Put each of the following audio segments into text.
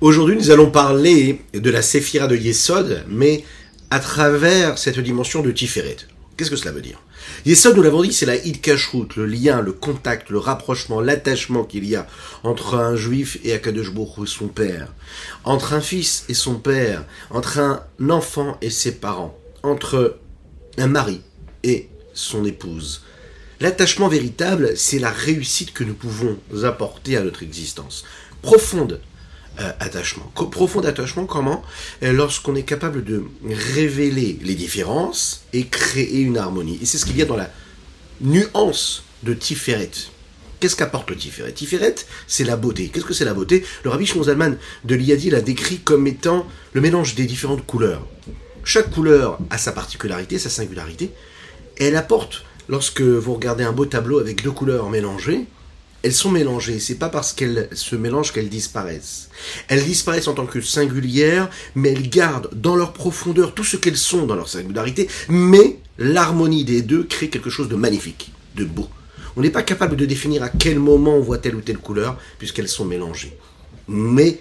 Aujourd'hui, nous allons parler de la Séphira de Yesod, mais à travers cette dimension de Tiferet. Qu'est-ce que cela veut dire? Yesod, nous l'avons dit, c'est la Hidkashrut, le lien, le contact, le rapprochement, l'attachement qu'il y a entre un juif et Akadosh son père, entre un fils et son père, entre un enfant et ses parents, entre un mari et son épouse. L'attachement véritable, c'est la réussite que nous pouvons apporter à notre existence. Profonde attachement. profond attachement, comment? Euh, Lorsqu'on est capable de révéler les différences et créer une harmonie. Et c'est ce qu'il y a dans la nuance de Tiferet. Qu'est-ce qu'apporte le Tiferet? Tiferet, c'est la beauté. Qu'est-ce que c'est la beauté? Le rabbi Shmuel de l'Iyadi l'a décrit comme étant le mélange des différentes couleurs. Chaque couleur a sa particularité, sa singularité, elle apporte, lorsque vous regardez un beau tableau avec deux couleurs mélangées, elles sont mélangées. C'est pas parce qu'elles se mélangent qu'elles disparaissent. Elles disparaissent en tant que singulières, mais elles gardent dans leur profondeur tout ce qu'elles sont dans leur singularité, mais l'harmonie des deux crée quelque chose de magnifique, de beau. On n'est pas capable de définir à quel moment on voit telle ou telle couleur, puisqu'elles sont mélangées. Mais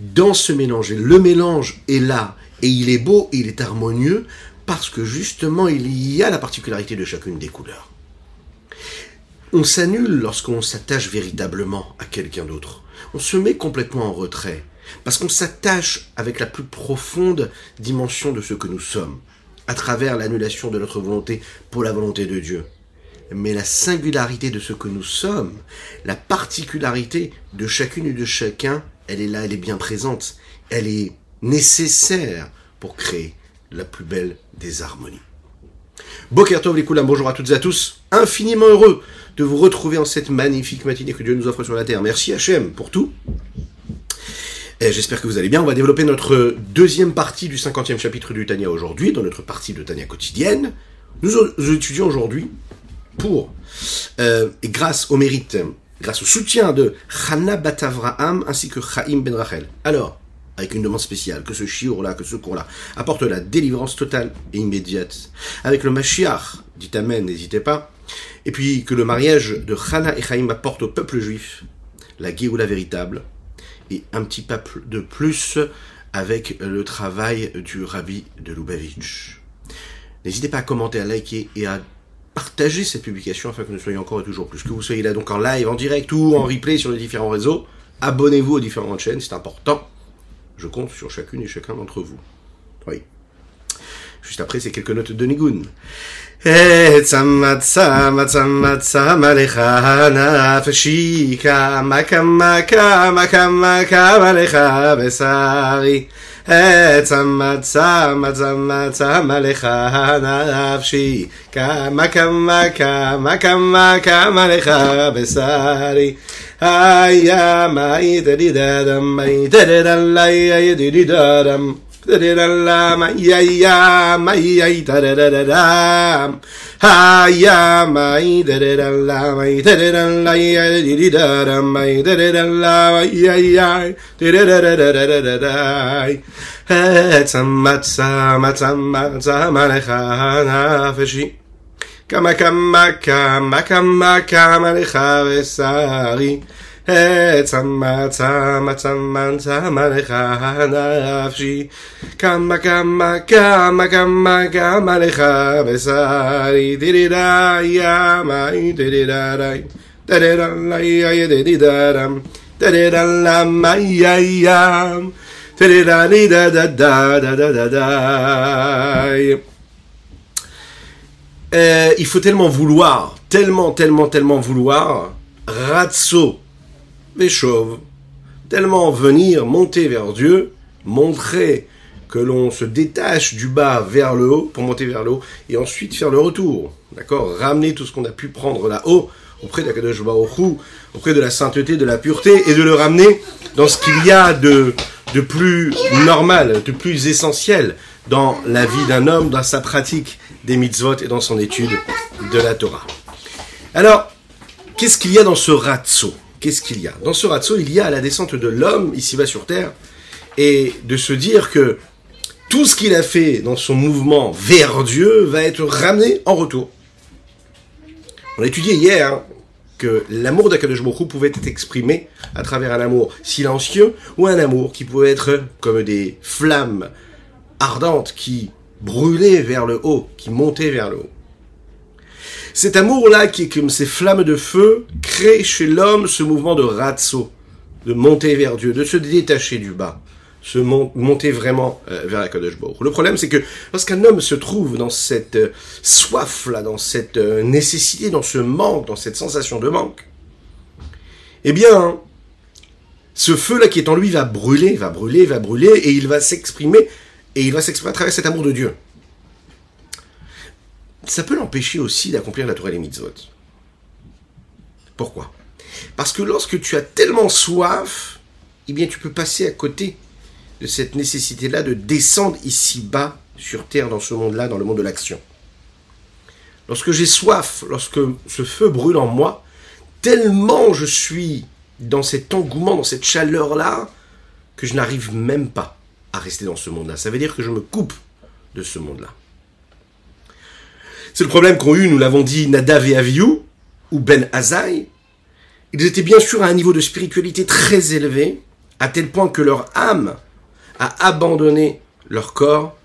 dans ce mélange, le mélange est là, et il est beau, et il est harmonieux, parce que justement il y a la particularité de chacune des couleurs. On s'annule lorsqu'on s'attache véritablement à quelqu'un d'autre. On se met complètement en retrait, parce qu'on s'attache avec la plus profonde dimension de ce que nous sommes, à travers l'annulation de notre volonté pour la volonté de Dieu. Mais la singularité de ce que nous sommes, la particularité de chacune et de chacun, elle est là, elle est bien présente, elle est nécessaire pour créer la plus belle des harmonies. Bokertov les bonjour à toutes et à tous, infiniment heureux de vous retrouver en cette magnifique matinée que Dieu nous offre sur la terre. Merci Hachem pour tout. J'espère que vous allez bien. On va développer notre deuxième partie du 50e chapitre du Tania aujourd'hui, dans notre partie de Tania quotidienne. Nous, étudions aujourd'hui pour, euh, et grâce au mérite, grâce au soutien de Hannah Batavraham ainsi que Chaim Ben Rachel. Alors, avec une demande spéciale, que ce chiour-là, que ce cours-là apporte la délivrance totale et immédiate. Avec le Mashiach, dites Amen, n'hésitez pas. Et puis que le mariage de Hana et Chaim apporte au peuple juif la Géoula véritable et un petit peuple de plus avec le travail du rabbi de Lubavitch. N'hésitez pas à commenter, à liker et à partager cette publication afin que nous soyons encore et toujours plus. Que vous soyez là donc en live, en direct ou en replay sur les différents réseaux. Abonnez-vous aux différentes chaînes, c'est important. Je compte sur chacune et chacun d'entre vous. Oui. Juste après, c'est quelques notes de Nigun. צמצה מצמצה מלך נפשי כמה כמה כמה כמה כמה לך בשרי צמצה מצמצה מלך נפשי כמה כמה כמה כמה כמה לך בשרי היה מאי דדידם מאי דדדם לאי דדידם Da-da-da-la, ma-ya-ya, ma-ya, da-da-da-da-da. Ha-ya, ma-i, da-da-da-la, ma-i, da-da-da-la, ya-di-di-da-da, ma-i, da-da-da-la, ma-ya-ya, da-da-da-da-da-da-da. Etzam-matza, matza-matza, ma-lecha, nafeshi. Kama, Kama kama kama il faut tellement vouloir, tellement, tellement, tellement vouloir. Ratso, les chauves, tellement venir monter vers Dieu, montrer que l'on se détache du bas vers le haut pour monter vers le haut et ensuite faire le retour. D'accord? Ramener tout ce qu'on a pu prendre là-haut auprès d'Akadosh Baruch auprès de la sainteté, de la pureté et de le ramener dans ce qu'il y a de, de plus normal, de plus essentiel dans la vie d'un homme, dans sa pratique des mitzvot et dans son étude de la Torah. Alors, qu'est-ce qu'il y a dans ce ratso? Qu'est-ce qu'il y a Dans ce ratso, il y a la descente de l'homme ici-bas sur terre et de se dire que tout ce qu'il a fait dans son mouvement vers Dieu va être ramené en retour. On a étudié hier que l'amour d'Akadosh pouvait être exprimé à travers un amour silencieux ou un amour qui pouvait être comme des flammes ardentes qui brûlaient vers le haut, qui montaient vers le haut. Cet amour-là, qui est comme ces flammes de feu, crée chez l'homme ce mouvement de razzo, de monter vers Dieu, de se détacher du bas, se monter vraiment euh, vers la Kadosh Le problème, c'est que lorsqu'un homme se trouve dans cette euh, soif-là, dans cette euh, nécessité, dans ce manque, dans cette sensation de manque, eh bien, ce feu-là qui est en lui va brûler, va brûler, va brûler, et il va s'exprimer, et il va s'exprimer à travers cet amour de Dieu. Ça peut l'empêcher aussi d'accomplir la Torah et les. Pourquoi? Parce que lorsque tu as tellement soif, eh bien, tu peux passer à côté de cette nécessité-là de descendre ici-bas, sur Terre, dans ce monde-là, dans le monde de l'action. Lorsque j'ai soif, lorsque ce feu brûle en moi, tellement je suis dans cet engouement, dans cette chaleur-là, que je n'arrive même pas à rester dans ce monde-là. Ça veut dire que je me coupe de ce monde-là. C'est le problème qu'ont eu, nous l'avons dit, Nadav et Aviou, ou Ben Azaï. Ils étaient bien sûr à un niveau de spiritualité très élevé, à tel point que leur âme à abandonner leur corps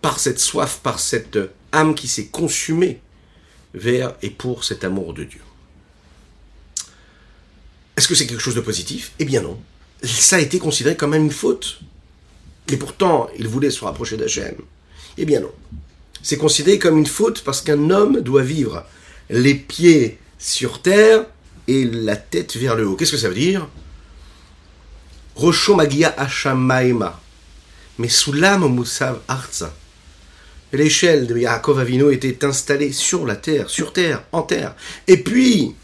par cette soif, par cette âme qui s'est consumée vers et pour cet amour de Dieu. Est-ce que c'est quelque chose de positif? Eh bien non. Ça a été considéré comme une faute. Et pourtant, il voulait se rapprocher d'Hachem. Eh bien non. C'est considéré comme une faute parce qu'un homme doit vivre les pieds sur terre et la tête vers le haut. Qu'est-ce que ça veut dire? Rocho Magia Hashamaima. Mais sous l'âme Moussav Arza. L'échelle de Yaakov Avino était installée sur la terre, sur terre, en terre. Et puis,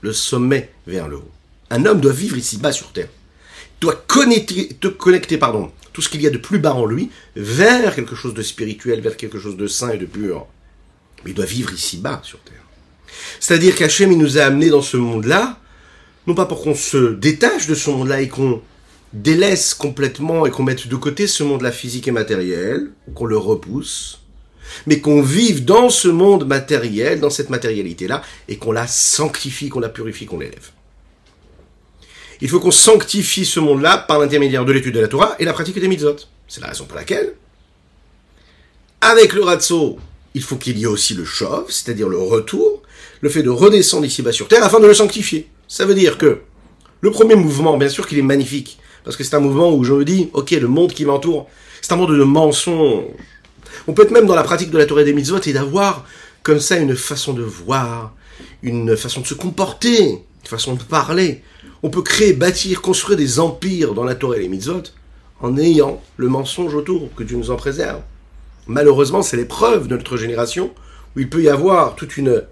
le sommet vers le haut. Un homme doit vivre ici-bas sur terre. Il doit connecter, te connecter, pardon, tout ce qu'il y a de plus bas en lui, vers quelque chose de spirituel, vers quelque chose de saint et de pur. Mais il doit vivre ici-bas sur terre. C'est-à-dire qu'Hachem, il nous a amenés dans ce monde-là non pas pour qu'on se détache de ce monde-là et qu'on délaisse complètement et qu'on mette de côté ce monde-là physique et matériel, qu'on le repousse, mais qu'on vive dans ce monde matériel, dans cette matérialité-là, et qu'on la sanctifie, qu'on la purifie, qu'on l'élève. Il faut qu'on sanctifie ce monde-là par l'intermédiaire de l'étude de la Torah et la pratique des mitzvot. C'est la raison pour laquelle, avec le ratso, il faut qu'il y ait aussi le chauve, c'est-à-dire le retour, le fait de redescendre ici-bas sur terre afin de le sanctifier. Ça veut dire que le premier mouvement, bien sûr qu'il est magnifique, parce que c'est un mouvement où je me dis, ok, le monde qui m'entoure, c'est un monde de mensonges. On peut être même dans la pratique de la Torah des mitzvot et d'avoir comme ça une façon de voir, une façon de se comporter, une façon de parler. On peut créer, bâtir, construire des empires dans la Torah et les mitzvot en ayant le mensonge autour, que Dieu nous en préserve. Malheureusement, c'est l'épreuve de notre génération où il peut y avoir toute une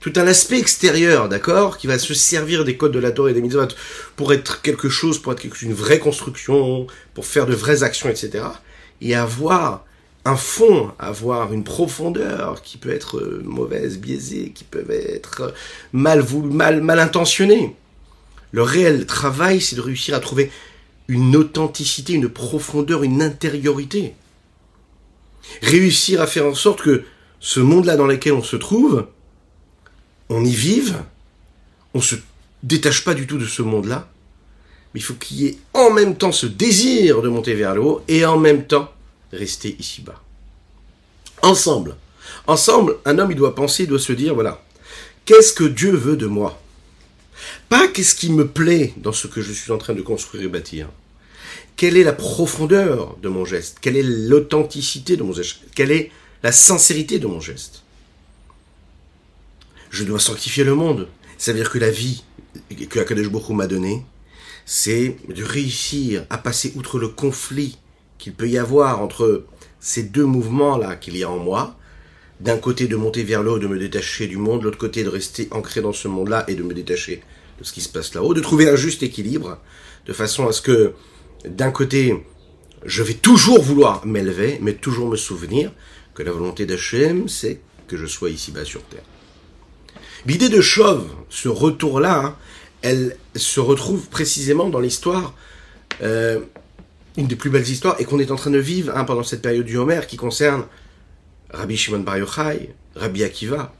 tout un aspect extérieur, d'accord, qui va se servir des codes de la Torah et des mitzvot pour être quelque chose, pour être une vraie construction, pour faire de vraies actions, etc. Et avoir un fond, avoir une profondeur qui peut être mauvaise, biaisée, qui peut être mal, mal, mal intentionnée. Le réel travail, c'est de réussir à trouver une authenticité, une profondeur, une intériorité. Réussir à faire en sorte que ce monde-là dans lequel on se trouve, on y vive, on se détache pas du tout de ce monde-là, mais il faut qu'il y ait en même temps ce désir de monter vers le haut et en même temps rester ici-bas. Ensemble. Ensemble, un homme, il doit penser, il doit se dire, voilà, qu'est-ce que Dieu veut de moi? Pas qu'est-ce qui me plaît dans ce que je suis en train de construire et bâtir. Quelle est la profondeur de mon geste? Quelle est l'authenticité de mon geste? Quelle est la sincérité de mon geste? Je dois sanctifier le monde. Ça veut dire que la vie que Akadosh Baruch m'a donnée, c'est de réussir à passer outre le conflit qu'il peut y avoir entre ces deux mouvements-là qu'il y a en moi. D'un côté de monter vers le de me détacher du monde, de l'autre côté de rester ancré dans ce monde-là et de me détacher de ce qui se passe là-haut, de trouver un juste équilibre, de façon à ce que d'un côté, je vais toujours vouloir m'élever, mais toujours me souvenir que la volonté d'Hachem, c'est que je sois ici-bas sur terre. L'idée de Chauve, ce retour-là, hein, elle se retrouve précisément dans l'histoire, euh, une des plus belles histoires, et qu'on est en train de vivre hein, pendant cette période du Homer qui concerne Rabbi Shimon Bar Yochai, Rabbi Akiva.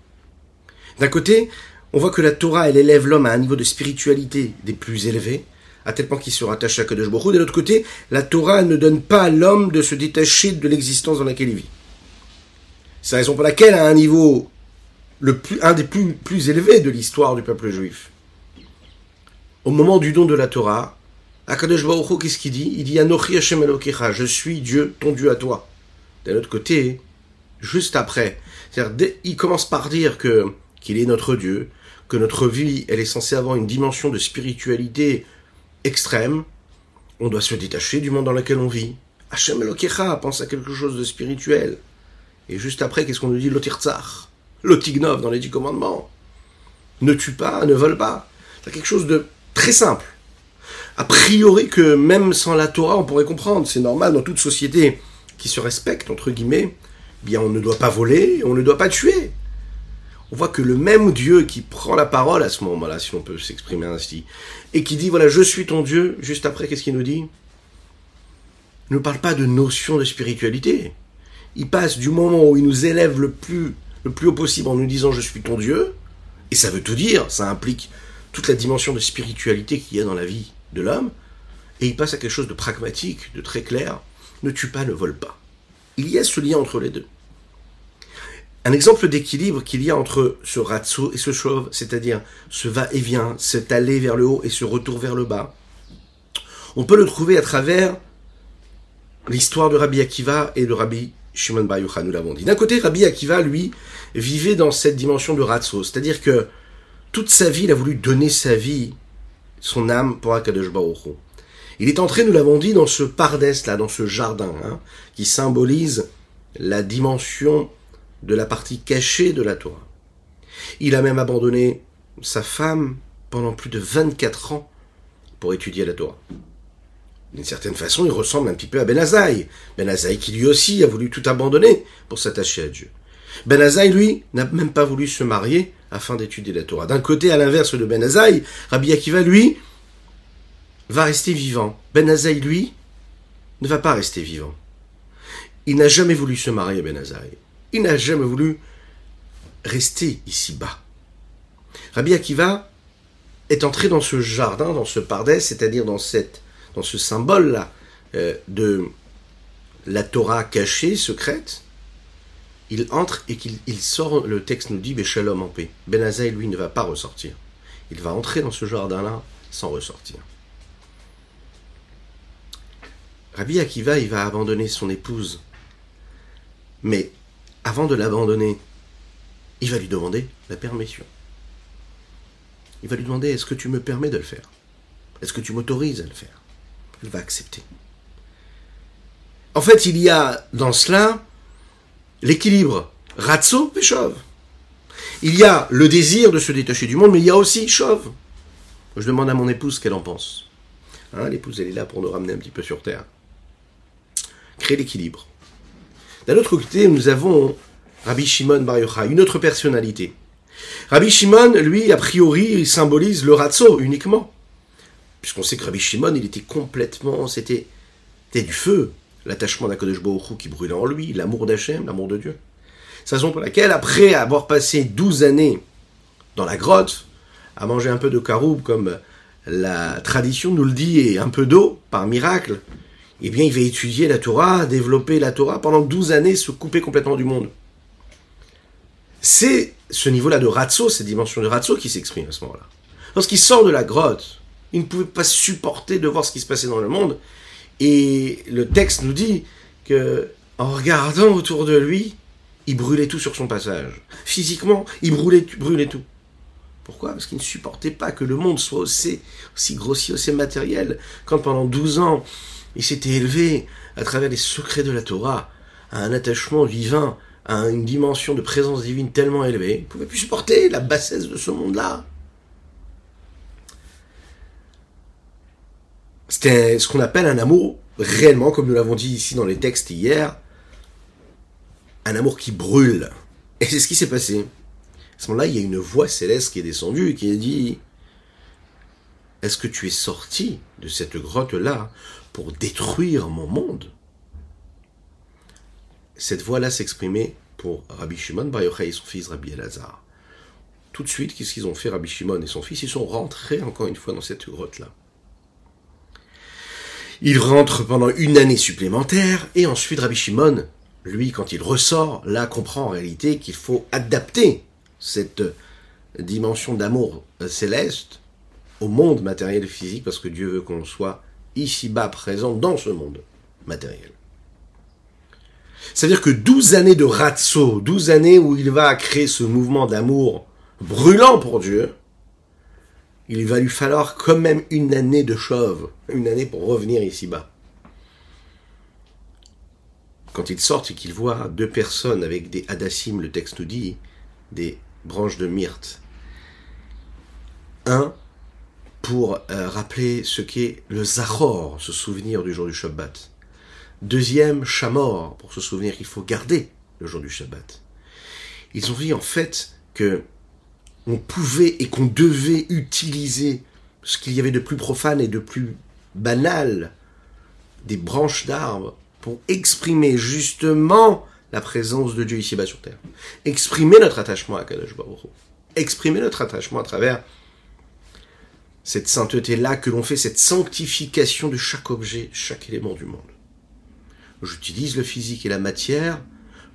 D'un côté, on voit que la Torah, élève l'homme à un niveau de spiritualité des plus élevés, à tel point qu'il se rattache à Kadosh Baruch. De l'autre côté, la Torah ne donne pas à l'homme de se détacher de l'existence dans laquelle il vit. C'est la raison pour laquelle, à un niveau un des plus, plus élevés de l'histoire du peuple juif, au moment du don de la Torah, Akadosh Baruch qu'est-ce qu'il dit? Il dit Anochi Hashem Elokecha, je suis Dieu, ton Dieu à toi. D'un autre côté, juste après, c'est-à-dire, il commence par dire que qu'il est notre Dieu, que notre vie, elle est censée avoir une dimension de spiritualité extrême, on doit se détacher du monde dans lequel on vit. Hashem Elokecha pense à quelque chose de spirituel. Et juste après, qu'est-ce qu'on nous dit? Lotirtzach, Lotignov dans les dix commandements. Ne tue pas, ne vole pas. C'est quelque chose de très simple. A priori que même sans la Torah, on pourrait comprendre. C'est normal dans toute société qui se respecte, entre guillemets, bien on ne doit pas voler, on ne doit pas tuer. On voit que le même Dieu qui prend la parole à ce moment-là, si on peut s'exprimer ainsi, et qui dit, voilà, je suis ton Dieu, juste après, qu'est-ce qu'il nous dit? Ne parle pas de notion de spiritualité. Il passe du moment où il nous élève le plus, le plus haut possible en nous disant, je suis ton Dieu, et ça veut tout dire, ça implique toute la dimension de spiritualité qu'il y a dans la vie de l'homme, et il passe à quelque chose de pragmatique, de très clair, ne tue pas, ne vole pas. Il y a ce lien entre les deux. Un exemple d'équilibre qu'il y a entre ce ratso et ce chauve, c'est-à-dire ce va-et-vient, cet aller vers le haut et ce retour vers le bas, on peut le trouver à travers l'histoire de Rabbi Akiva et de Rabbi Shimon Bar Yochai, nous l'avons dit. D'un côté, Rabbi Akiva, lui, vivait dans cette dimension de ratso, c'est-à-dire que toute sa vie, il a voulu donner sa vie, son âme pour Akadosh Baruch Il est entré, nous l'avons dit, dans ce pardès là, dans ce jardin, hein, qui symbolise la dimension de la partie cachée de la Torah. Il a même abandonné sa femme pendant plus de 24 ans pour étudier la Torah. D'une certaine façon, il ressemble un petit peu à Ben Azaï. Ben Azaï qui lui aussi a voulu tout abandonner pour s'attacher à Dieu. Ben Azaï, lui, n'a même pas voulu se marier afin d'étudier la Torah. D'un côté, à l'inverse de Ben Azaï, Rabbi Akiva, lui, va rester vivant. Ben Azaï, lui, ne va pas rester vivant. Il n'a jamais voulu se marier, Ben Azaï il n'a jamais voulu rester ici-bas. Rabbi Akiva est entré dans ce jardin, dans ce pardès, c'est-à-dire dans, ce symbole-là euh, de la Torah cachée, secrète. Il entre et qu'il sort, le texte nous dit, Béchalom en paix. Ben lui, ne va pas ressortir. Il va entrer dans ce jardin-là sans ressortir. Rabbi Akiva, il va abandonner son épouse. Mais avant de l'abandonner, il va lui demander la permission. Il va lui demander est-ce que tu me permets de le faire? Est-ce que tu m'autorises à le faire? Elle va accepter. En fait, il y a dans cela l'équilibre ratso chauve. Il y a le désir de se détacher du monde, mais il y a aussi chauve. Je demande à mon épouse qu'elle en pense. Hein, L'épouse, elle est là pour nous ramener un petit peu sur terre. Créer l'équilibre. D'un autre côté, nous avons Rabbi Shimon Bar une autre personnalité. Rabbi Shimon, lui, a priori, symbolise le Ratso uniquement. Puisqu'on sait que Rabbi Shimon, il était complètement, c'était, du feu. L'attachement d'Akadosh Baruch qui brûlait en lui, l'amour d'Hachem, l'amour de Dieu. C'est la raison pour laquelle, après avoir passé 12 années dans la grotte, à manger un peu de caroube comme la tradition nous le dit, et un peu d'eau, par miracle, eh bien, il va étudier la Torah, développer la Torah pendant 12 années, se couper complètement du monde. C'est ce niveau-là de Ratso, cette dimension de Ratso qui s'exprime à ce moment-là. Lorsqu'il sort de la grotte, il ne pouvait pas supporter de voir ce qui se passait dans le monde. Et le texte nous dit que, en regardant autour de lui, il brûlait tout sur son passage. Physiquement, il brûlait, brûlait tout. Pourquoi? Parce qu'il ne supportait pas que le monde soit aussi, aussi grossier, aussi matériel. Quand pendant 12 ans, il s'était élevé à travers les secrets de la Torah à un attachement divin, à une dimension de présence divine tellement élevée, il ne pouvait plus supporter la bassesse de ce monde-là. C'était ce qu'on appelle un amour réellement, comme nous l'avons dit ici dans les textes hier, un amour qui brûle. Et c'est ce qui s'est passé. À ce moment-là, il y a une voix céleste qui est descendue et qui a dit Est-ce que tu es sorti de cette grotte-là? Pour détruire mon monde. Cette voix-là s'exprimait pour Rabbi Shimon Bar Yochai et son fils Rabbi Elazar. tout de suite, qu'est-ce qu'ils ont fait, Rabbi Shimon et son fils? Ils sont rentrés encore une fois dans cette grotte-là. Ils rentrent pendant une année supplémentaire, et ensuite Rabbi Shimon, lui, quand il ressort, là, comprend en réalité qu'il faut adapter cette dimension d'amour céleste au monde matériel et physique, parce que Dieu veut qu'on soit ici-bas présent dans ce monde matériel. C'est-à-dire que 12 années de ratso, 12 années où il va créer ce mouvement d'amour brûlant pour Dieu, il va lui falloir quand même une année de chauve, une année pour revenir ici-bas. Quand il sort et qu'il voit deux personnes avec des hadassim, le texte nous dit, des branches de myrte. Un, pour euh, rappeler ce qu'est le Zahor, se souvenir du jour du Shabbat. Deuxième, Shamor, pour se souvenir qu'il faut garder le jour du Shabbat. Ils ont dit en fait que on pouvait et qu'on devait utiliser ce qu'il y avait de plus profane et de plus banal des branches d'arbres pour exprimer justement la présence de Dieu ici-bas sur terre. Exprimer notre attachement à Kadosh Baruch Exprimer notre attachement à travers cette sainteté-là que l'on fait, cette sanctification de chaque objet, chaque élément du monde. J'utilise le physique et la matière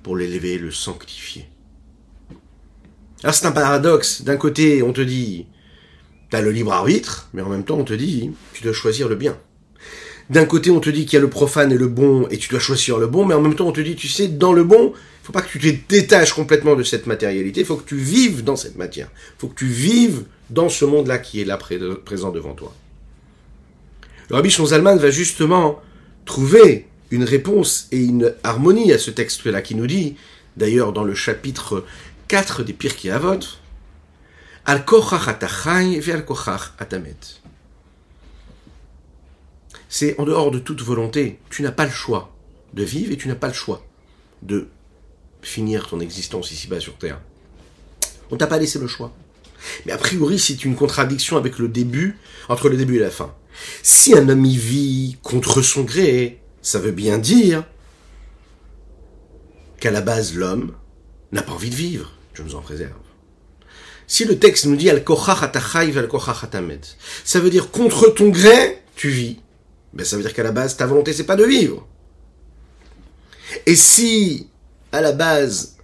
pour l'élever, le sanctifier. Alors c'est un paradoxe. D'un côté, on te dit, t'as le libre arbitre, mais en même temps, on te dit, tu dois choisir le bien. D'un côté, on te dit qu'il y a le profane et le bon, et tu dois choisir le bon, mais en même temps, on te dit, tu sais, dans le bon, il faut pas que tu te détaches complètement de cette matérialité, il faut que tu vives dans cette matière. Il faut que tu vives dans ce monde-là qui est là présent devant toi. Le Rabbi Zalman va justement trouver une réponse et une harmonie à ce texte-là qui nous dit, d'ailleurs dans le chapitre 4 des Pirkei Avot, Al al atamet. C'est en dehors de toute volonté. Tu n'as pas le choix de vivre et tu n'as pas le choix de finir ton existence ici-bas sur Terre. On t'a pas laissé le choix. Mais a priori, c'est une contradiction avec le début, entre le début et la fin. Si un homme y vit contre son gré, ça veut bien dire qu'à la base, l'homme n'a pas envie de vivre je nous en préserve. Si le texte nous dit al al ça veut dire contre ton gré, tu vis. Ben, ça veut dire qu'à la base, ta volonté, c'est pas de vivre. Et si, à la base,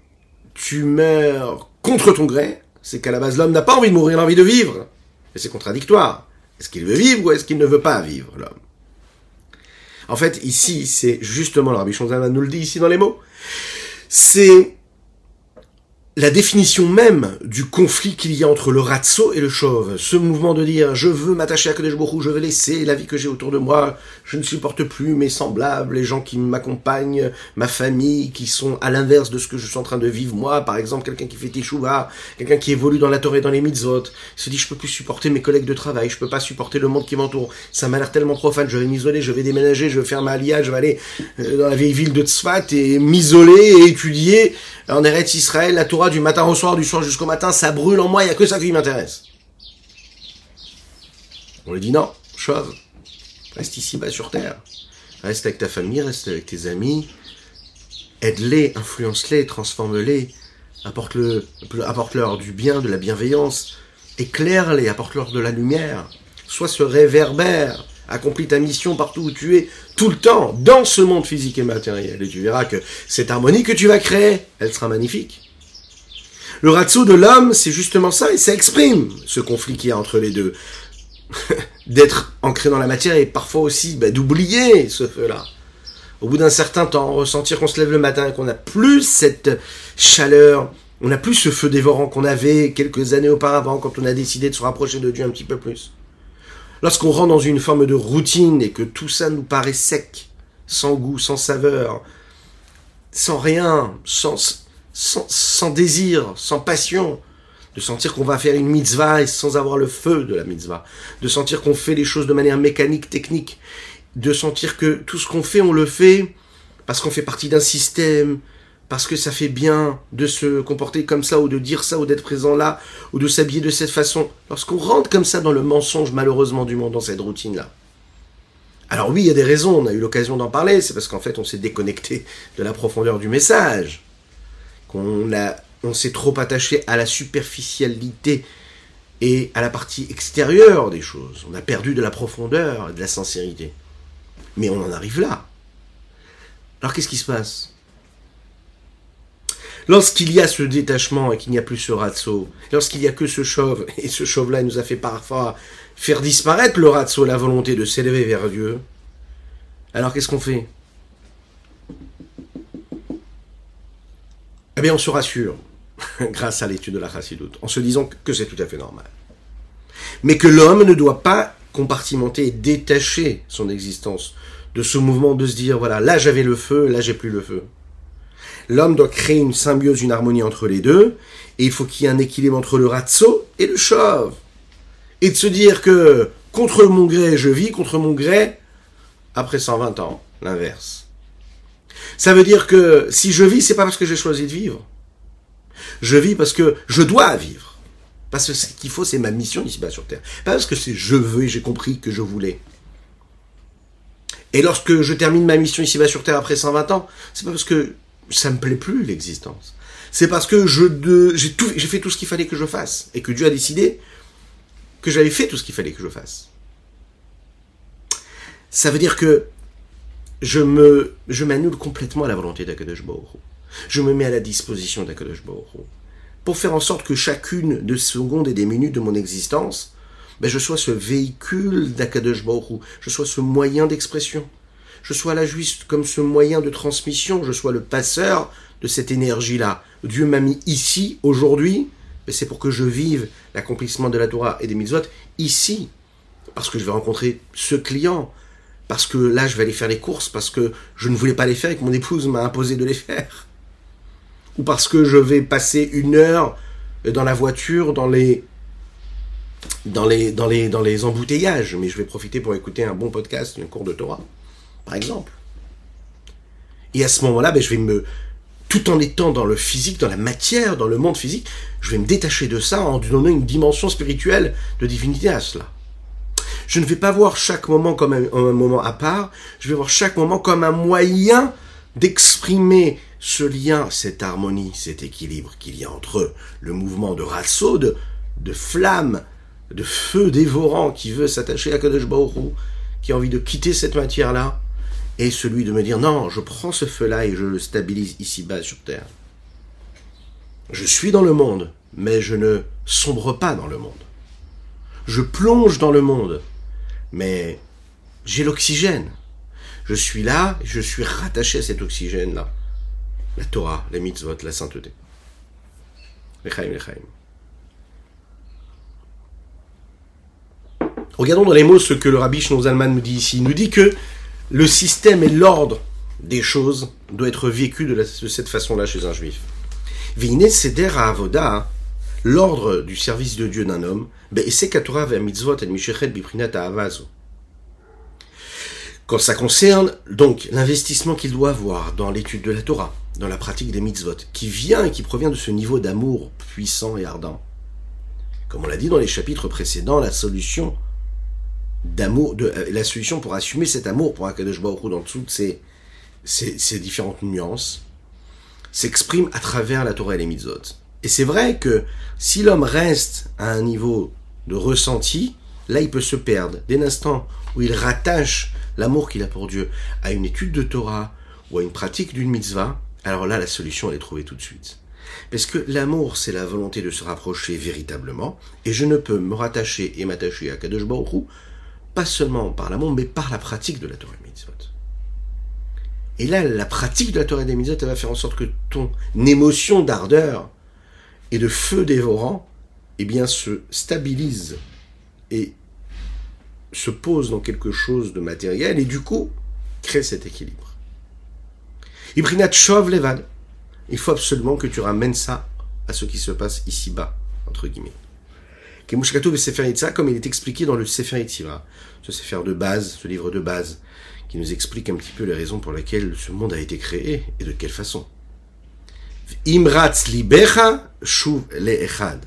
tu meurs contre ton gré, c'est qu'à la base, l'homme n'a pas envie de mourir, il a envie de vivre. Et c'est contradictoire. Est-ce qu'il veut vivre ou est-ce qu'il ne veut pas vivre, l'homme? En fait, ici, c'est justement, le Rabbi Shonzana nous le dit ici dans les mots, c'est la définition même du conflit qu'il y a entre le ratso et le chauve, ce mouvement de dire je veux m'attacher à Kadesh je veux laisser la vie que j'ai autour de moi, je ne supporte plus mes semblables, les gens qui m'accompagnent, ma famille, qui sont à l'inverse de ce que je suis en train de vivre moi, par exemple quelqu'un qui fait teshuva, quelqu'un qui évolue dans la Torah et dans les mitzvot, se dit je peux plus supporter mes collègues de travail, je peux pas supporter le monde qui m'entoure, ça m'a l'air tellement profane, je vais m'isoler, je vais déménager, je vais faire ma alia, je vais aller euh, dans la vieille ville de Tzfat et m'isoler et étudier en Eretz Israël la Torah du matin au soir, du soir jusqu'au matin, ça brûle en moi, il n'y a que ça qui m'intéresse. On lui dit non, chauve, reste ici bas sur terre. Reste avec ta famille, reste avec tes amis, aide-les, influence-les, transforme-les, apporte-leur du bien, de la bienveillance, éclaire-les, apporte-leur de la lumière, sois ce réverbère, accomplis ta mission partout où tu es, tout le temps, dans ce monde physique et matériel. Et tu verras que cette harmonie que tu vas créer, elle sera magnifique. Le ratio de l'homme, c'est justement ça, et ça exprime ce conflit qu'il y a entre les deux. D'être ancré dans la matière et parfois aussi bah, d'oublier ce feu-là. Au bout d'un certain temps, ressentir qu'on se lève le matin et qu'on n'a plus cette chaleur, on n'a plus ce feu dévorant qu'on avait quelques années auparavant quand on a décidé de se rapprocher de Dieu un petit peu plus. Lorsqu'on rentre dans une forme de routine et que tout ça nous paraît sec, sans goût, sans saveur, sans rien, sans, sans, désir, sans passion, de sentir qu'on va faire une mitzvah et sans avoir le feu de la mitzvah, de sentir qu'on fait les choses de manière mécanique, technique, de sentir que tout ce qu'on fait, on le fait parce qu'on fait partie d'un système, parce que ça fait bien de se comporter comme ça, ou de dire ça, ou d'être présent là, ou de s'habiller de cette façon. Lorsqu'on rentre comme ça dans le mensonge, malheureusement, du monde, dans cette routine-là. Alors oui, il y a des raisons, on a eu l'occasion d'en parler, c'est parce qu'en fait, on s'est déconnecté de la profondeur du message on s'est trop attaché à la superficialité et à la partie extérieure des choses. On a perdu de la profondeur et de la sincérité. Mais on en arrive là. Alors qu'est-ce qui se passe? Lorsqu'il y a ce détachement et qu'il n'y a plus ce ratso, lorsqu'il n'y a que ce chauve, et ce chauve-là nous a fait parfois faire disparaître le ratso, la volonté de s'élever vers Dieu, alors qu'est-ce qu'on fait? Eh bien, on se rassure, grâce à l'étude de la chassidoute, en se disant que c'est tout à fait normal. Mais que l'homme ne doit pas compartimenter et détacher son existence de ce mouvement de se dire, voilà, là j'avais le feu, là j'ai plus le feu. L'homme doit créer une symbiose, une harmonie entre les deux, et il faut qu'il y ait un équilibre entre le ratso et le chauve. Et de se dire que contre mon gré je vis, contre mon gré, après 120 ans, l'inverse. Ça veut dire que si je vis, c'est pas parce que j'ai choisi de vivre. Je vis parce que je dois vivre. Parce que ce qu'il faut, c'est ma mission ici-bas sur Terre. Pas parce que c'est je veux et j'ai compris que je voulais. Et lorsque je termine ma mission ici-bas sur Terre après 120 ans, c'est pas parce que ça me plaît plus l'existence. C'est parce que je j'ai fait tout ce qu'il fallait que je fasse et que Dieu a décidé que j'avais fait tout ce qu'il fallait que je fasse. Ça veut dire que je me, je m'annule complètement à la volonté d'Akadosh Baruch Je me mets à la disposition d'Akadosh Baruch pour faire en sorte que chacune de secondes et des minutes de mon existence, ben je sois ce véhicule d'Akadosh Baruch je sois ce moyen d'expression, je sois là juste comme ce moyen de transmission, je sois le passeur de cette énergie-là. Dieu m'a mis ici, aujourd'hui, mais c'est pour que je vive l'accomplissement de la Torah et des mitzvot ici, parce que je vais rencontrer ce client, parce que là je vais aller faire les courses, parce que je ne voulais pas les faire et que mon épouse m'a imposé de les faire. Ou parce que je vais passer une heure dans la voiture, dans les, dans les, dans les, dans les embouteillages, mais je vais profiter pour écouter un bon podcast, un cours de Torah, par exemple. Et à ce moment-là, ben, je vais me, tout en étant dans le physique, dans la matière, dans le monde physique, je vais me détacher de ça en donnant une dimension spirituelle de divinité à cela. Je ne vais pas voir chaque moment comme un, moment à part, je vais voir chaque moment comme un moyen d'exprimer ce lien, cette harmonie, cet équilibre qu'il y a entre le mouvement de ratso, de, flamme, de feu dévorant qui veut s'attacher à Kadosh Baruch qui a envie de quitter cette matière-là, et celui de me dire non, je prends ce feu-là et je le stabilise ici-bas sur Terre. Je suis dans le monde, mais je ne sombre pas dans le monde. Je plonge dans le monde, mais j'ai l'oxygène. Je suis là, je suis rattaché à cet oxygène-là. La Torah, la mitzvot, la sainteté. Regardons dans les mots ce que le rabbi Zalman nous dit ici. Il nous dit que le système et l'ordre des choses doit être vécu de, cette façon-là chez un juif. Vine seder avoda, l'ordre du service de Dieu d'un homme, quand ça concerne donc l'investissement qu'il doit avoir dans l'étude de la Torah, dans la pratique des mitzvot, qui vient et qui provient de ce niveau d'amour puissant et ardent. Comme on l'a dit dans les chapitres précédents, la solution d'amour, de, euh, la solution pour assumer cet amour pour Akadosh Baruch dans toutes ces, ces, différentes nuances, s'exprime à travers la Torah et les mitzvot. Et c'est vrai que si l'homme reste à un niveau de ressenti, là il peut se perdre. Dès l'instant où il rattache l'amour qu'il a pour Dieu à une étude de Torah ou à une pratique d'une mitzvah, alors là la solution elle est trouvée tout de suite. Parce que l'amour, c'est la volonté de se rapprocher véritablement, et je ne peux me rattacher et m'attacher à Kadosh Baruch pas seulement par l'amour, mais par la pratique de la Torah et mitzvot. Et là, la pratique de la Torah et des mitzvot, elle va faire en sorte que ton émotion d'ardeur et de feu dévorant eh se stabilise et se pose dans quelque chose de matériel et du coup crée cet équilibre. Ibrinat Shov. Il faut absolument que tu ramènes ça à ce qui se passe ici-bas, entre guillemets. Kemushkatou Sefer Yitzhak, comme il est expliqué dans le Sefer ce Sefer de base, ce livre de base, qui nous explique un petit peu les raisons pour lesquelles ce monde a été créé et de quelle façon. Imratz libecha shuv le'echad.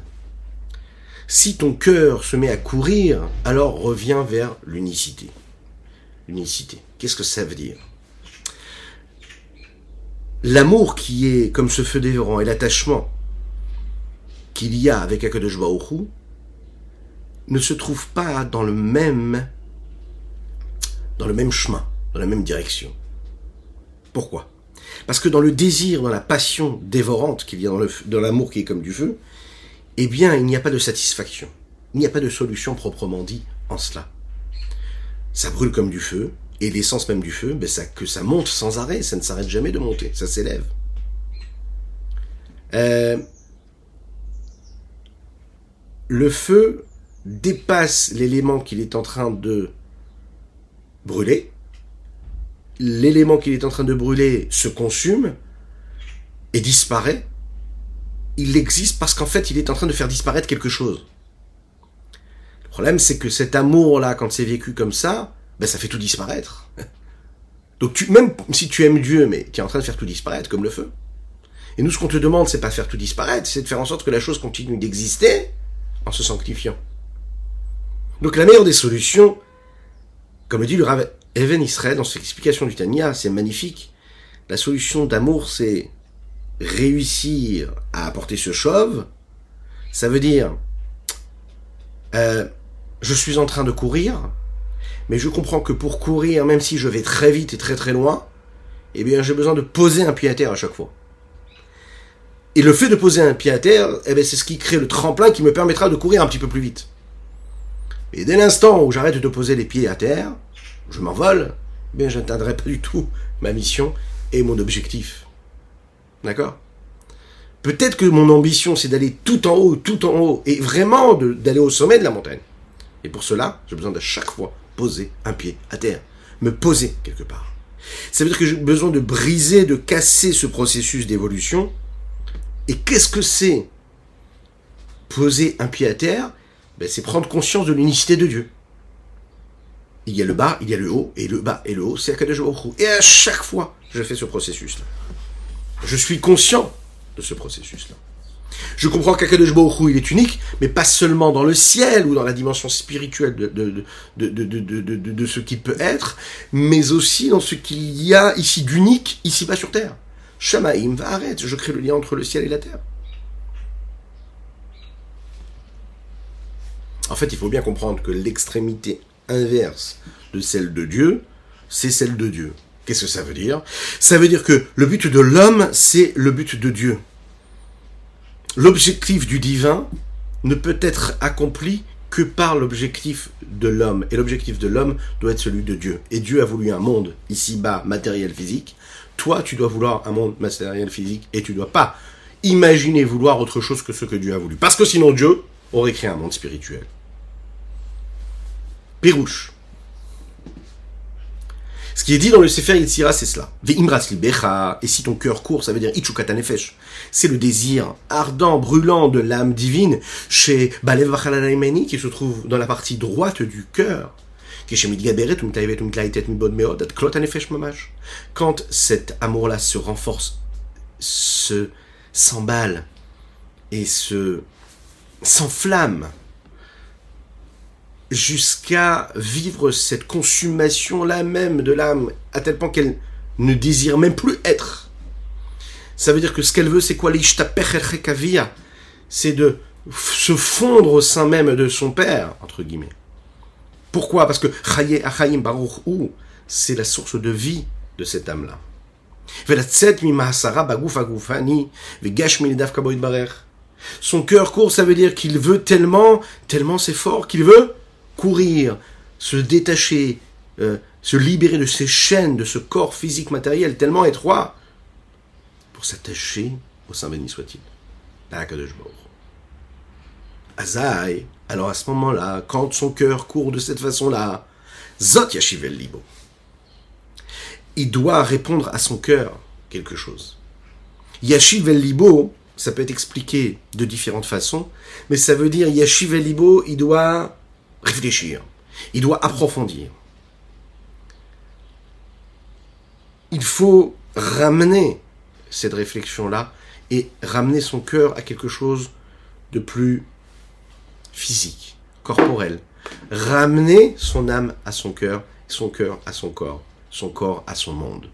Si ton cœur se met à courir, alors reviens vers l'unicité. L'unicité. Qu'est-ce que ça veut dire? L'amour qui est comme ce feu dévorant et l'attachement qu'il y a avec Akadosh Baruch ne se trouve pas dans le même dans le même chemin, dans la même direction. Pourquoi? Parce que dans le désir, dans la passion dévorante y a dans l'amour qui est comme du feu, eh bien, il n'y a pas de satisfaction. Il n'y a pas de solution proprement dit en cela. Ça brûle comme du feu, et l'essence même du feu, ben ça, que ça monte sans arrêt, ça ne s'arrête jamais de monter, ça s'élève. Euh, le feu dépasse l'élément qu'il est en train de brûler, l'élément qu'il est en train de brûler se consume et disparaît, il existe parce qu'en fait il est en train de faire disparaître quelque chose. Le problème c'est que cet amour-là, quand c'est vécu comme ça, ben ça fait tout disparaître. Donc tu, même si tu aimes Dieu, mais tu es en train de faire tout disparaître, comme le feu. Et nous, ce qu'on te demande, c'est pas faire tout disparaître, c'est de faire en sorte que la chose continue d'exister en se sanctifiant. Donc la meilleure des solutions, comme le dit le Rav Even Israël dans son explication du Tania, c'est magnifique. La solution d'amour, c'est réussir à apporter ce chauve. Ça veut dire, euh, je suis en train de courir, mais je comprends que pour courir, même si je vais très vite et très très loin, eh bien j'ai besoin de poser un pied à terre à chaque fois. Et le fait de poser un pied à terre, eh bien, c'est ce qui crée le tremplin qui me permettra de courir un petit peu plus vite. Et dès l'instant où j'arrête de poser les pieds à terre, je m'envole, bien, je n'atteindrai pas du tout ma mission et mon objectif. D'accord? Peut-être que mon ambition, c'est d'aller tout en haut, tout en haut, et vraiment d'aller au sommet de la montagne. Et pour cela, j'ai besoin de chaque fois poser un pied à terre, me poser quelque part. Ça veut dire que j'ai besoin de briser, de casser ce processus d'évolution. Et qu'est-ce que c'est? Poser un pied à terre, ben, c'est prendre conscience de l'unicité de Dieu. Il y a le bas, il y a le haut, et le bas et le haut, c'est Akadosh Baruch Et à chaque fois, je fais ce processus-là. Je suis conscient de ce processus-là. Je comprends qu'Akadosh Baruch il est unique, mais pas seulement dans le ciel ou dans la dimension spirituelle de, ce qu'il peut être, mais aussi dans ce qu'il y a ici d'unique, ici-bas sur terre. Shamaim va arrêter, je crée le lien entre le ciel et la terre. En fait, il faut bien comprendre que l'extrémité inverse de celle de Dieu, c'est celle de Dieu. Qu'est-ce que ça veut dire? Ça veut dire que le but de l'homme, c'est le but de Dieu. L'objectif du divin ne peut être accompli que par l'objectif de l'homme. Et l'objectif de l'homme doit être celui de Dieu. Et Dieu a voulu un monde ici-bas matériel physique. Toi, tu dois vouloir un monde matériel physique et tu ne dois pas imaginer vouloir autre chose que ce que Dieu a voulu. Parce que sinon Dieu aurait créé un monde spirituel. Pirouche. Ce qui est dit dans le Sefer Yetzira, c'est cela. Et si ton cœur court, ça veut dire Ichukatanefesh. C'est le désir ardent, brûlant de l'âme divine chez Balev qui se trouve dans la partie droite du cœur. Quand cet amour-là se renforce, se s'emballe et se s'enflamme jusqu'à vivre cette consommation-là même de l'âme, à tel point qu'elle ne désire même plus être. Ça veut dire que ce qu'elle veut, c'est quoi? C'est de se fondre au sein même de son père, entre guillemets. Pourquoi? Parce que c'est la source de vie de cette âme-là. Son cœur court, ça veut dire qu'il veut tellement, tellement c'est fort qu'il veut courir, se détacher, euh, se libérer de ces chaînes, de ce corps physique matériel tellement étroit, pour s'attacher au Saint béni soit-il, Azaï, alors à ce moment-là, quand son cœur court de cette façon-là, Zot Yashivel Libo, il doit répondre à son cœur quelque chose. Yashiv Libo, ça peut être expliqué de différentes façons, mais ça veut dire Yashiv Libo, il doit réfléchir, il doit approfondir. Il faut ramener cette réflexion-là et ramener son cœur à quelque chose de plus physique, corporel. Ramener son âme à son cœur, son cœur à son corps, son corps à son monde.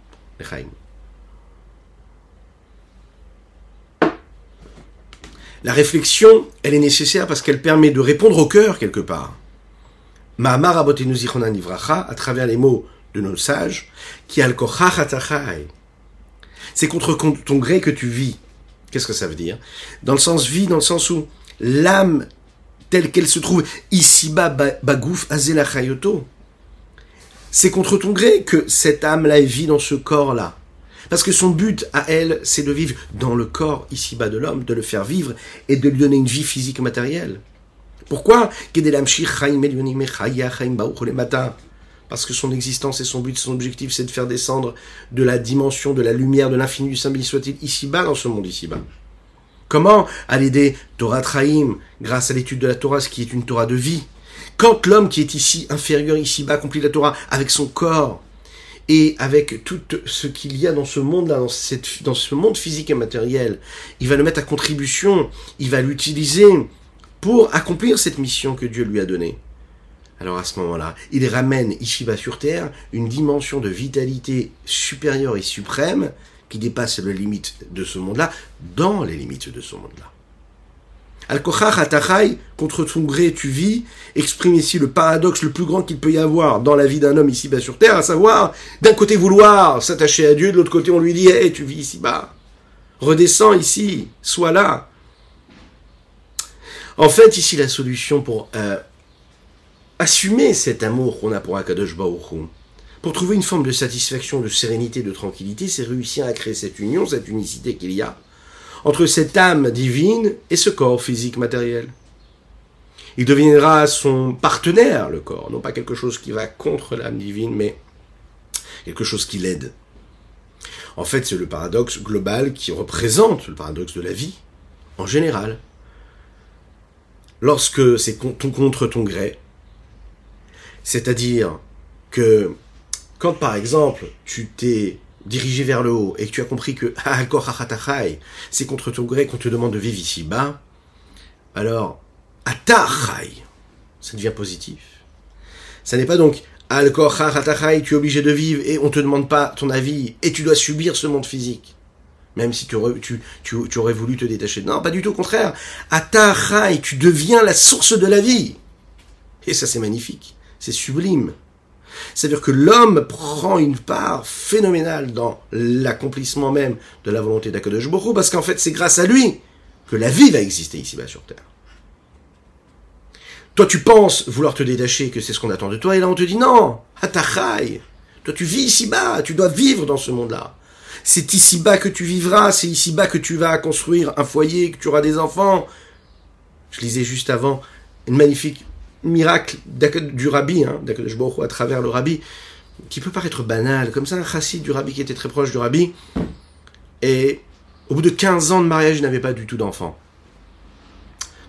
La réflexion, elle est nécessaire parce qu'elle permet de répondre au cœur quelque part. Ma'amar abotenu zichonan ivracha, à travers les mots de nos sages, qui al C'est contre ton gré que tu vis. Qu'est-ce que ça veut dire? Dans le sens vie, dans le sens où l'âme telle qu'elle se trouve ici-bas, bagouf, azela chayoto. C'est contre ton gré que cette âme-là vit dans ce corps-là. Parce que son but à elle, c'est de vivre dans le corps ici-bas de l'homme, de le faire vivre et de lui donner une vie physique matérielle. Pourquoi Parce que son existence et son but, son objectif, c'est de faire descendre de la dimension, de la lumière, de l'infini du Saint soit-il, ici-bas, dans ce monde ici-bas. Comment À l'aider Torah Traim, grâce à l'étude de la Torah, ce qui est une Torah de vie. Quand l'homme qui est ici, inférieur, ici-bas, accomplit la Torah avec son corps et avec tout ce qu'il y a dans ce monde-là, dans, dans ce monde physique et matériel, il va le mettre à contribution, il va l'utiliser pour accomplir cette mission que Dieu lui a donnée. Alors à ce moment-là, il ramène ici-bas sur Terre une dimension de vitalité supérieure et suprême qui dépasse les limites de ce monde-là, dans les limites de ce monde-là. Al-Kochach Atachai, contre ton gré tu vis, exprime ici le paradoxe le plus grand qu'il peut y avoir dans la vie d'un homme ici-bas sur terre, à savoir, d'un côté vouloir s'attacher à Dieu, de l'autre côté on lui dit, hé, tu vis ici-bas. Redescends ici, sois là. En fait, ici, la solution pour euh, assumer cet amour qu'on a pour Akadosh Baruch pour trouver une forme de satisfaction, de sérénité, de tranquillité, c'est réussir à créer cette union, cette unicité qu'il y a entre cette âme divine et ce corps physique matériel. Il deviendra son partenaire, le corps, non pas quelque chose qui va contre l'âme divine, mais quelque chose qui l'aide. En fait, c'est le paradoxe global qui représente le paradoxe de la vie, en général. Lorsque c'est contre ton gré, c'est-à-dire que quand par exemple tu t'es dirigé vers le haut et que tu as compris que c'est contre ton gré qu'on te demande de vivre ici-bas, alors atachai, ça devient positif. Ça n'est pas donc tu es obligé de vivre et on te demande pas ton avis et tu dois subir ce monde physique. Même si tu aurais, tu, tu, aurais voulu te détacher. Non, pas du tout, au contraire. Atachai, tu deviens la source de la vie. Et ça, c'est magnifique. C'est sublime. C'est-à-dire que l'homme prend une part phénoménale dans l'accomplissement même de la volonté d'Akadosh Baruch parce qu'en fait, c'est grâce à lui que la vie va exister ici-bas sur Terre. Toi, tu penses vouloir te détacher, que c'est ce qu'on attend de toi, et là, on te dit non, Hatachai. Toi, tu vis ici-bas, tu dois vivre dans ce monde-là. C'est ici-bas que tu vivras, c'est ici-bas que tu vas construire un foyer, que tu auras des enfants. Je lisais juste avant une magnifique miracle du rabbi, hein, à travers le rabbi, qui peut paraître banal, comme ça un chassid du rabbi qui était très proche du rabbi, et au bout de 15 ans de mariage, il n'avait pas du tout d'enfant.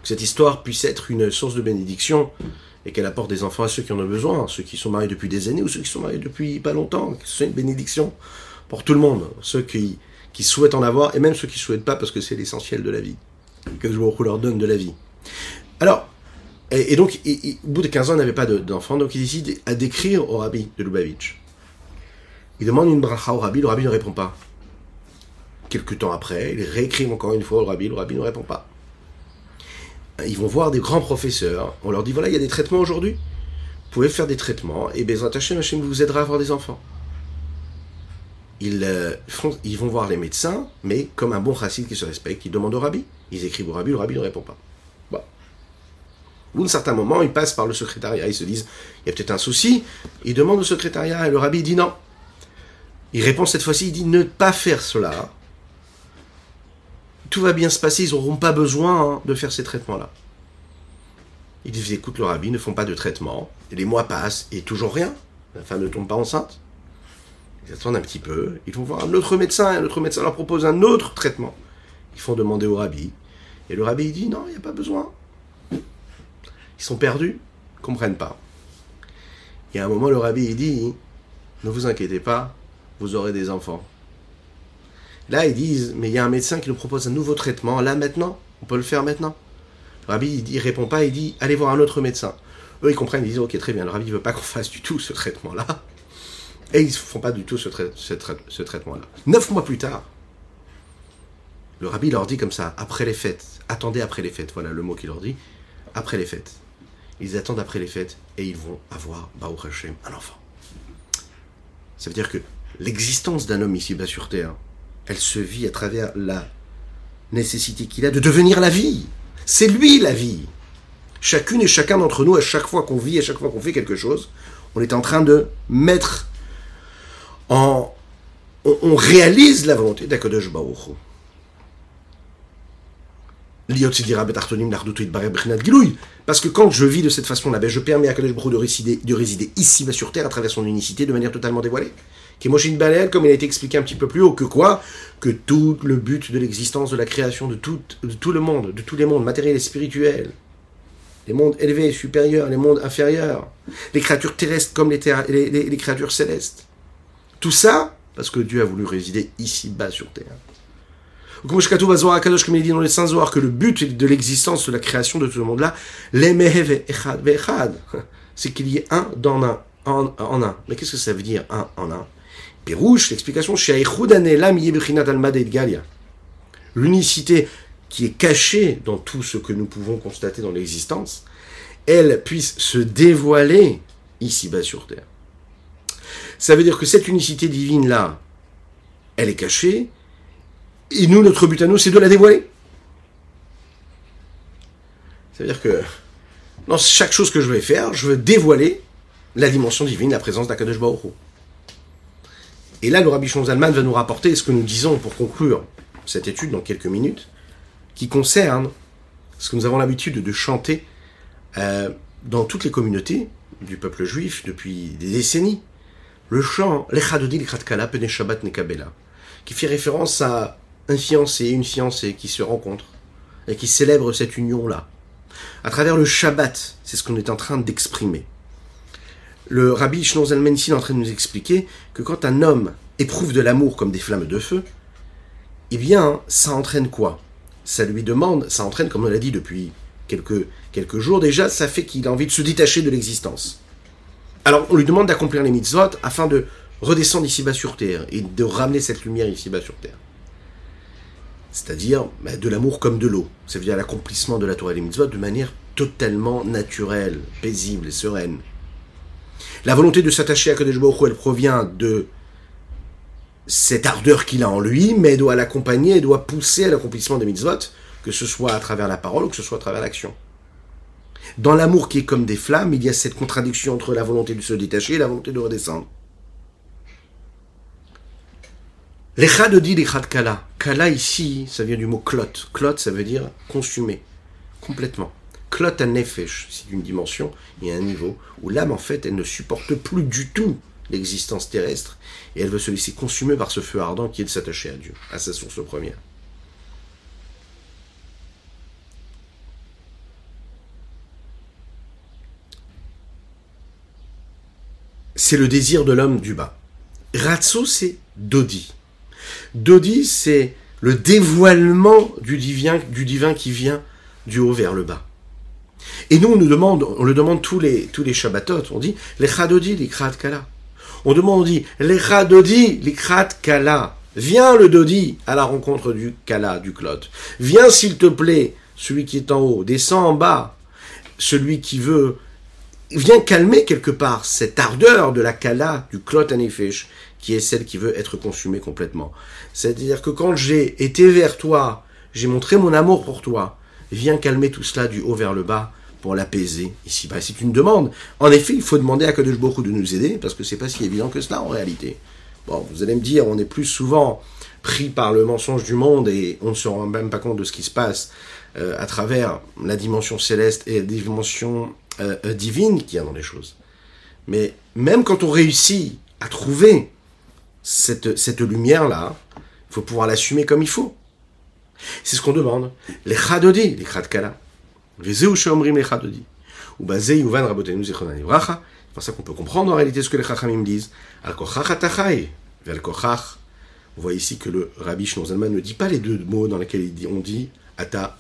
Que cette histoire puisse être une source de bénédiction et qu'elle apporte des enfants à ceux qui en ont besoin, ceux qui sont mariés depuis des années ou ceux qui sont mariés depuis pas longtemps, que ce soit une bénédiction pour tout le monde, ceux qui, qui souhaitent en avoir et même ceux qui ne souhaitent pas parce que c'est l'essentiel de la vie, que je leur donne de la vie. Alors, et, donc, au bout de 15 ans, il n'avait pas d'enfant, donc il décide à décrire au rabbi de Lubavitch. Il demande une bracha au rabbi, le rabbi ne répond pas. Quelques temps après, il réécrit encore une fois au rabbi, le rabbi ne répond pas. Ils vont voir des grands professeurs, on leur dit voilà, il y a des traitements aujourd'hui, vous pouvez faire des traitements, et Bezrat Hashem, Hashem vous aidera à avoir des enfants. Ils, euh, ils vont voir les médecins, mais comme un bon chassid qui se respecte, ils demandent au rabbi. Ils écrivent au rabbi, le rabbi ne répond pas. Ou à un certain moment, ils passent par le secrétariat, ils se disent, il y a peut-être un souci, ils demandent au secrétariat, et le rabbi dit non. Il répond cette fois-ci, il dit ne pas faire cela. Tout va bien se passer, ils n'auront pas besoin hein, de faire ces traitements-là. Ils disent, écoute, le rabbi, ne font pas de traitement, les mois passent, et toujours rien. La femme ne tombe pas enceinte. Ils attendent un petit peu, ils vont voir un autre médecin, et l'autre médecin leur propose un autre traitement. Ils font demander au rabbi, et le rabbi dit, non, il n'y a pas besoin. Ils sont perdus, ils comprennent pas. Et à un moment, le rabbi dit Ne vous inquiétez pas, vous aurez des enfants. Là, ils disent Mais il y a un médecin qui nous propose un nouveau traitement, là maintenant, on peut le faire maintenant. Le rabbi il, répond pas, il dit Allez voir un autre médecin. Eux, ils comprennent, ils disent Ok, très bien, le rabbi ne veut pas qu'on fasse du tout ce traitement-là. Et ils ne font pas du tout ce, traitement-là. Neuf mois plus tard, Le rabbi leur dit comme ça, après les fêtes, attendez après les fêtes, voilà le mot qu'il leur dit, après les fêtes. Ils attendent après les fêtes et ils vont avoir, Baruch Hashem, un enfant. Ça veut dire que l'existence d'un homme ici-bas sur Terre, elle se vit à travers la nécessité qu'il a de devenir la vie. C'est lui la vie. Chacune et chacun d'entre nous, à chaque fois qu'on vit, à chaque fois qu'on fait quelque chose, on est en train de mettre On, réalise la volonté d'Akadosh Baruch parce que quand je vis de cette façon-là, ben je permets à Kadosh Baruch de résider, de résider ici, sur Terre, à travers son unicité, de manière totalement dévoilée. Est Balel, comme il a été expliqué un petit peu plus haut, que quoi? Que tout le but de l'existence, de la création, de tout, le monde, de tous les mondes, matériels et spirituels, les mondes élevés, supérieurs, les mondes inférieurs, les créatures terrestres comme les, les créatures célestes. Tout ça, parce que Dieu a voulu résider ici-bas sur Terre. Comme il dit dans les Saints que le but de l'existence, de la création de tout le monde-là, c'est qu'il y ait un dans un, en, en un. Mais qu'est-ce que ça veut dire, un en un? Pérouche, l'explication, l'unicité qui est cachée dans tout ce que nous pouvons constater dans l'existence, elle puisse se dévoiler ici-bas sur Terre. Ça veut dire que cette unicité divine-là, elle est cachée, et nous, notre but à nous, c'est de la dévoiler. Ça veut dire que dans chaque chose que je vais faire, je veux dévoiler la dimension divine, la présence d'Akadosh Baruch Et là, le Rabbi Zalman va nous rapporter ce que nous disons pour conclure cette étude dans quelques minutes, qui concerne ce que nous avons l'habitude de chanter euh, dans toutes les communautés du peuple juif depuis des décennies. Le chant Lechadodi Lichatkala Pene Shabbat Nekabela, qui fait référence à un fiancé et une fiancée qui se rencontrent et qui célèbrent cette union-là. À travers le Shabbat, c'est ce qu'on est en train d'exprimer. Le rabbi Shneur Zalman est en train de nous expliquer que quand un homme éprouve de l'amour comme des flammes de feu, eh bien, ça entraîne quoi? Ça lui demande, ça entraîne, comme on l'a dit depuis quelques, quelques jours déjà, ça fait qu'il a envie de se détacher de l'existence. Alors, on lui demande d'accomplir les mitzvot afin de redescendre ici-bas sur terre et de ramener cette lumière ici-bas sur terre c'est-à-dire bah, de l'amour comme de l'eau. Ça veut dire l'accomplissement de la Torah et des mitzvot de manière totalement naturelle, paisible et sereine. La volonté de s'attacher à Kadesh Baruch elle provient de cette ardeur qu'il a en lui, mais elle doit l'accompagner, elle doit pousser à l'accomplissement des mitzvot, que ce soit à travers la parole ou que ce soit à travers l'action. Dans l'amour qui est comme des flammes, il y a cette contradiction entre la volonté de se détacher et la volonté de redescendre. L'echad dit kala. Kala ici, ça vient du mot klot. Klot, ça veut dire consumer, complètement. Klot à nefesh, c'est une dimension et un niveau où l'âme, en fait, elle ne supporte plus du tout l'existence terrestre et elle veut se laisser consumer par ce feu ardent qui est de s'attacher à Dieu, à sa source première. C'est le désir de l'homme du bas. Ratso, c'est Dodi. Dodi, c'est le dévoilement du divin, du divin qui vient du haut vers le bas. Et nous, on nous demande, on le demande tous les, tous les Shabbatot, on dit, les Chadodi, les Kala. On demande, on dit, les Chadodi, les Kala. Viens le Dodi à la rencontre du Kala, du Klot. Viens s'il te plaît, celui qui est en haut. Descends en bas, celui qui veut. Viens calmer quelque part cette ardeur de la Kala, du Klot Anifesh, qui est celle qui veut être consumée complètement. C'est-à-dire que quand j'ai été vers toi, j'ai montré mon amour pour toi, viens calmer tout cela du haut vers le bas pour l'apaiser ici. bas. c'est une demande. En effet, il faut demander à Kadosh beaucoup de nous aider, parce que c'est pas si évident que cela en réalité. Bon, vous allez me dire, on est plus souvent pris par le mensonge du monde et on ne se rend même pas compte de ce qui se passe euh, à travers la dimension céleste et la dimension euh, euh, divine qu'il y a dans les choses. Mais même quand on réussit à trouver cette, cette lumière-là, il faut pouvoir l'assumer comme il faut. C'est ce qu'on demande. Les chadodi, les chadkala. Les omrim les chadodi. Ou bazei uvan rabotenu zichronan ivracha. C'est pour ça qu'on peut comprendre en réalité ce que les chachamim disent. Al kochach vel kochach. On voit ici que le rabbi Shnozalman ne dit pas les deux mots dans lesquels on dit ata,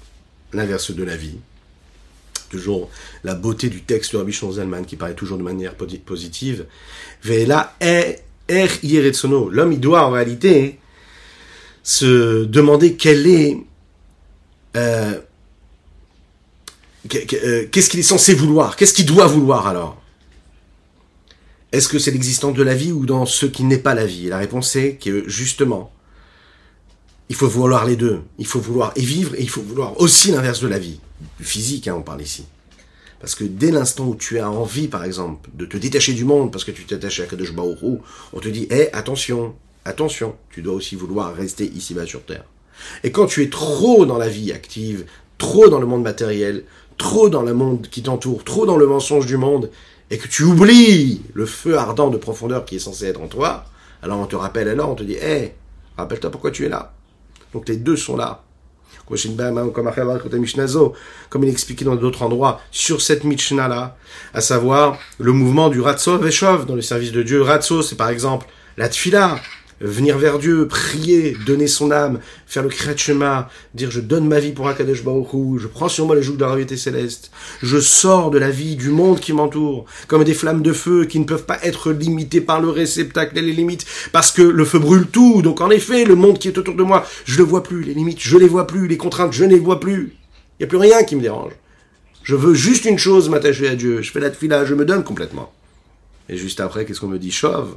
l'inverse de la vie. Toujours la beauté du texte de Rabbi Shnozalman qui paraît toujours de manière positive. Vela est Er L'homme, il doit en réalité se demander est euh, euh, qu'est-ce qu'il est censé vouloir? Qu'est-ce qu'il doit vouloir alors? Est-ce que c'est l'existence de la vie ou dans ce qui n'est pas la vie? La réponse est que justement, il faut vouloir les deux. Il faut vouloir et vivre et il faut vouloir aussi l'inverse de la vie. Physique, hein, on parle ici. Parce que dès l'instant où tu as envie, par exemple, de te détacher du monde parce que tu t'attaches à Kadosh Baoru, on te dit, hé, attention, attention, tu dois aussi vouloir rester ici-bas sur Terre. Et quand tu es trop dans la vie active, trop dans le monde matériel, trop dans le monde qui t'entoure, trop dans le mensonge du monde, et que tu oublies le feu ardent de profondeur qui est censé être en toi, alors on te rappelle alors, on te dit, hé, rappelle-toi pourquoi tu es là. Donc les deux sont là. Comme il expliqué dans d'autres endroits, sur cette Mishnah-là, à savoir le mouvement du Ratso Veshov dans le service de Dieu. Ratso, c'est par exemple la Tfila, venir vers Dieu, prier, donner son âme, faire le Kriyat dire je donne ma vie pour Akadosh Baruch je prends sur moi le joug de la gravité céleste, je sors de la vie du monde qui m'entoure, comme des flammes de feu qui ne peuvent pas être limitées par le réceptacle et les limites, parce que le feu brûle tout, donc en effet, le monde qui est autour de moi, je le vois plus, les limites, je les vois plus, les contraintes, je ne les vois plus. Il n'y a plus rien qui me dérange. Je veux juste une chose, m'attacher à Dieu. Je fais la tefila, je me donne complètement. Et juste après, qu'est-ce qu'on me dit? Chauve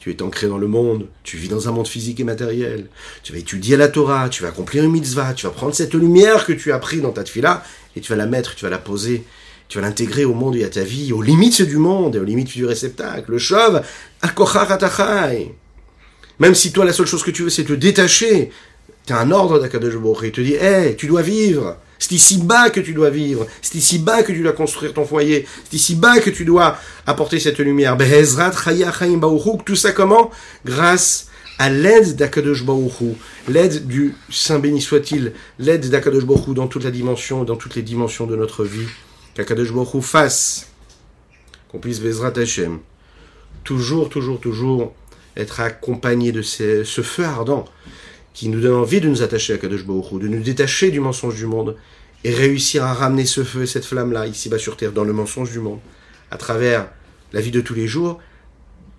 tu es ancré dans le monde, tu vis dans un monde physique et matériel, tu vas étudier la Torah, tu vas accomplir une mitzvah, tu vas prendre cette lumière que tu as pris dans ta tefila et tu vas la mettre, tu vas la poser, tu vas l'intégrer au monde et à ta vie, aux limites du monde et aux limites du réceptacle. Le chauve, Même si toi, la seule chose que tu veux, c'est te détacher, tu as un ordre d'Akadosh il te dit, hé, tu dois vivre. C'est ici-bas que tu dois vivre. C'est ici-bas que tu dois construire ton foyer. C'est ici-bas que tu dois apporter cette lumière. Tout ça comment? Grâce à l'aide d'Akadosh Baruch l'aide du Saint béni soit-il, l'aide d'Akadosh Baruch dans toute la dimension, dans toutes les dimensions de notre vie, qu'Akadosh Baruch fasse, qu'on puisse Bezrat Hashem, toujours, toujours, toujours être accompagné de ce feu ardent qui nous donne envie de nous attacher à Kadosh Baruch de nous détacher du mensonge du monde et réussir à ramener ce feu et cette flamme-là ici-bas sur terre dans le mensonge du monde, à travers la vie de tous les jours,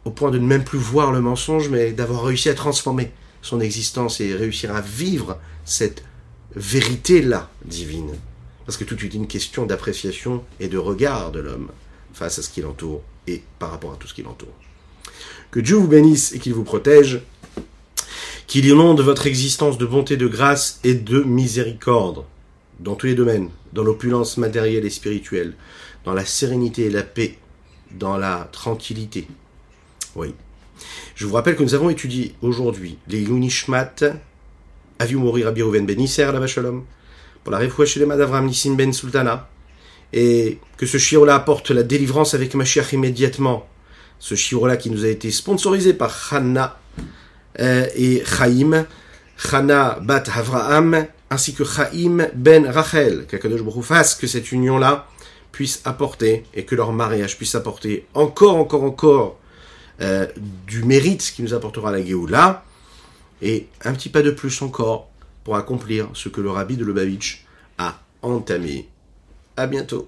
au point de ne même plus voir le mensonge, mais d'avoir réussi à transformer son existence et réussir à vivre cette vérité-là divine. Parce que tout est une question d'appréciation et de regard de l'homme face à ce qui l'entoure et par rapport à tout ce qui l'entoure. Que Dieu vous bénisse et qu'il vous protège qu'il inonde votre existence de bonté, de grâce et de miséricorde, dans tous les domaines, dans l'opulence matérielle et spirituelle, dans la sérénité et la paix, dans la tranquillité. Oui. Je vous rappelle que nous avons étudié aujourd'hui les Yunishmat, Aviu Mori Rabbi Ben Isser, la Shalom, pour la refouach de d'Avram Nissim Ben Sultana, et que ce shiro-là apporte la délivrance avec Mashiach immédiatement. Ce shiro-là qui nous a été sponsorisé par Hanna et Chaim, Chana bat Avraham, ainsi que Chaim ben Rachel, qu'Akadosh Baruch fasse que cette union-là puisse apporter, et que leur mariage puisse apporter encore, encore, encore euh, du mérite qui nous apportera la Géoula, et un petit pas de plus encore pour accomplir ce que le rabbi de Lubavitch a entamé. À bientôt.